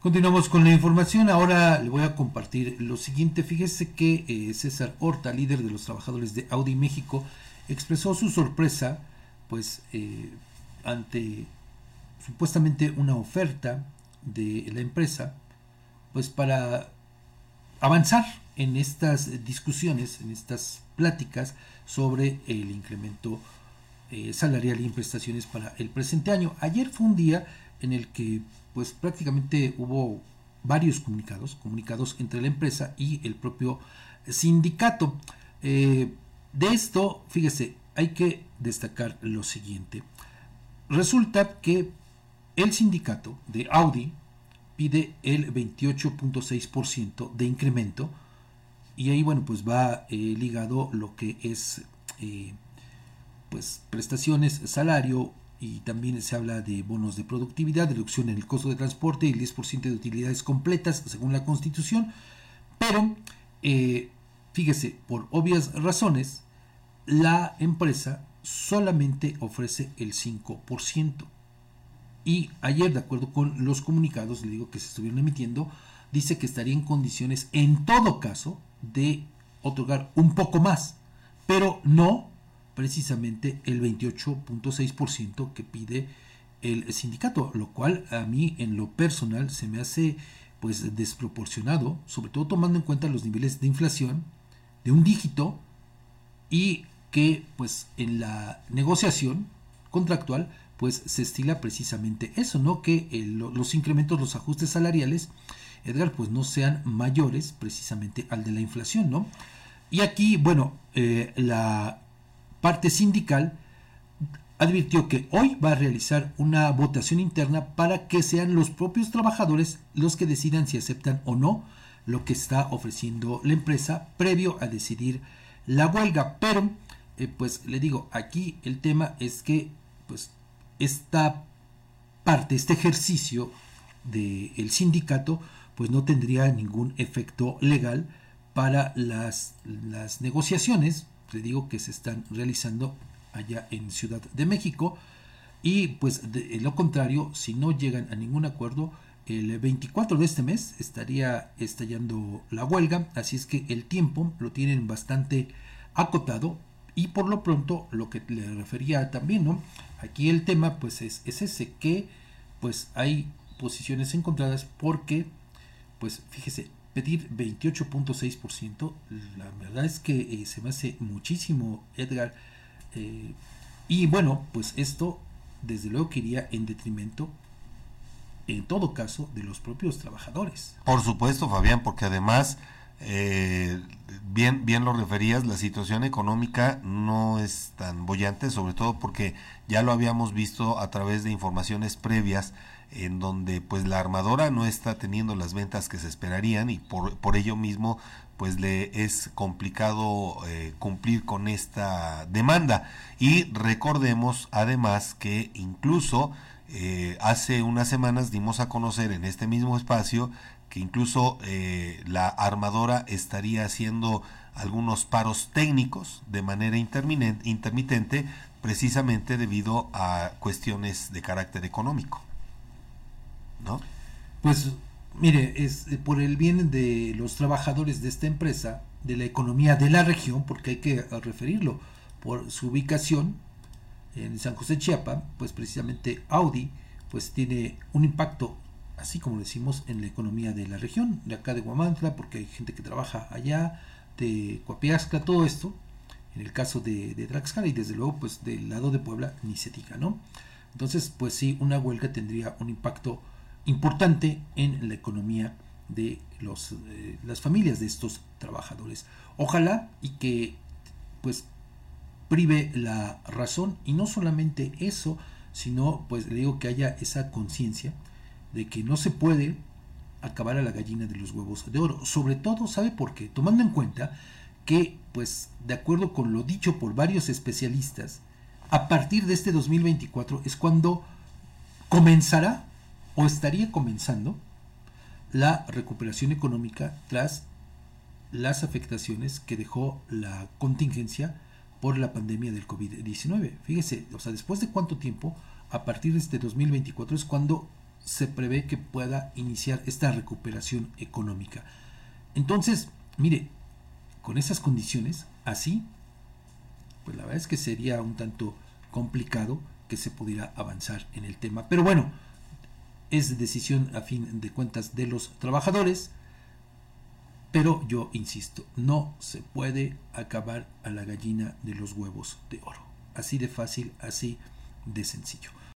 Continuamos con la información. Ahora le voy a compartir lo siguiente. Fíjese que eh, César Horta, líder de los trabajadores de Audi México, expresó su sorpresa, pues, eh, ante supuestamente una oferta de la empresa, pues, para avanzar en estas discusiones, en estas pláticas sobre el incremento eh, salarial y prestaciones para el presente año. Ayer fue un día en el que pues prácticamente hubo varios comunicados, comunicados entre la empresa y el propio sindicato. Eh, de esto, fíjese, hay que destacar lo siguiente. Resulta que el sindicato de Audi pide el 28.6% de incremento y ahí bueno pues va eh, ligado lo que es eh, pues prestaciones, salario, y también se habla de bonos de productividad, reducción en el costo de transporte y el 10% de utilidades completas según la Constitución. Pero, eh, fíjese, por obvias razones, la empresa solamente ofrece el 5%. Y ayer, de acuerdo con los comunicados, le digo que se estuvieron emitiendo, dice que estaría en condiciones, en todo caso, de otorgar un poco más, pero no precisamente el 28.6% que pide el sindicato, lo cual a mí en lo personal se me hace pues desproporcionado, sobre todo tomando en cuenta los niveles de inflación de un dígito y que pues en la negociación contractual pues se estila precisamente eso, ¿no? Que los incrementos, los ajustes salariales, Edgar, pues no sean mayores precisamente al de la inflación, ¿no? Y aquí, bueno, eh, la parte sindical advirtió que hoy va a realizar una votación interna para que sean los propios trabajadores los que decidan si aceptan o no lo que está ofreciendo la empresa previo a decidir la huelga. Pero, eh, pues le digo, aquí el tema es que, pues, esta parte, este ejercicio del sindicato, pues no tendría ningún efecto legal para las, las negociaciones le digo que se están realizando allá en Ciudad de México. Y pues de lo contrario si no llegan a ningún acuerdo el 24 de este mes estaría estallando la huelga. Así es que el tiempo lo tienen bastante acotado. Y por lo pronto lo que le refería también no aquí el tema pues es, es ese que pues hay posiciones encontradas porque pues fíjese pedir 28.6%, la verdad es que eh, se me hace muchísimo, Edgar. Eh, y bueno, pues esto desde luego que iría en detrimento, en todo caso, de los propios trabajadores. Por supuesto, Fabián, porque además, eh, bien, bien lo referías, la situación económica no es tan bollante, sobre todo porque ya lo habíamos visto a través de informaciones previas en donde pues la armadora no está teniendo las ventas que se esperarían y por, por ello mismo pues le es complicado eh, cumplir con esta demanda y recordemos además que incluso eh, hace unas semanas dimos a conocer en este mismo espacio que incluso eh, la armadora estaría haciendo algunos paros técnicos de manera intermitente precisamente debido a cuestiones de carácter económico. ¿No? Pues mire, es eh, por el bien de los trabajadores de esta empresa, de la economía de la región, porque hay que eh, referirlo por su ubicación en San José Chiapa, pues precisamente Audi pues tiene un impacto así como decimos en la economía de la región, de acá de Guamantla, porque hay gente que trabaja allá, de Coapiasca, todo esto, en el caso de, de y desde luego pues del lado de Puebla ni se diga, ¿no? Entonces pues sí, una huelga tendría un impacto importante en la economía de los, eh, las familias de estos trabajadores. Ojalá y que pues prive la razón y no solamente eso, sino pues le digo que haya esa conciencia de que no se puede acabar a la gallina de los huevos de oro. Sobre todo, ¿sabe por qué? Tomando en cuenta que, pues, de acuerdo con lo dicho por varios especialistas, a partir de este 2024 es cuando comenzará o estaría comenzando la recuperación económica tras las afectaciones que dejó la contingencia por la pandemia del COVID-19. Fíjese, o sea, después de cuánto tiempo, a partir de este 2024 es cuando se prevé que pueda iniciar esta recuperación económica. Entonces, mire, con esas condiciones, así, pues la verdad es que sería un tanto complicado que se pudiera avanzar en el tema. Pero bueno, es decisión a fin de cuentas de los trabajadores. Pero yo insisto, no se puede acabar a la gallina de los huevos de oro. Así de fácil, así de sencillo.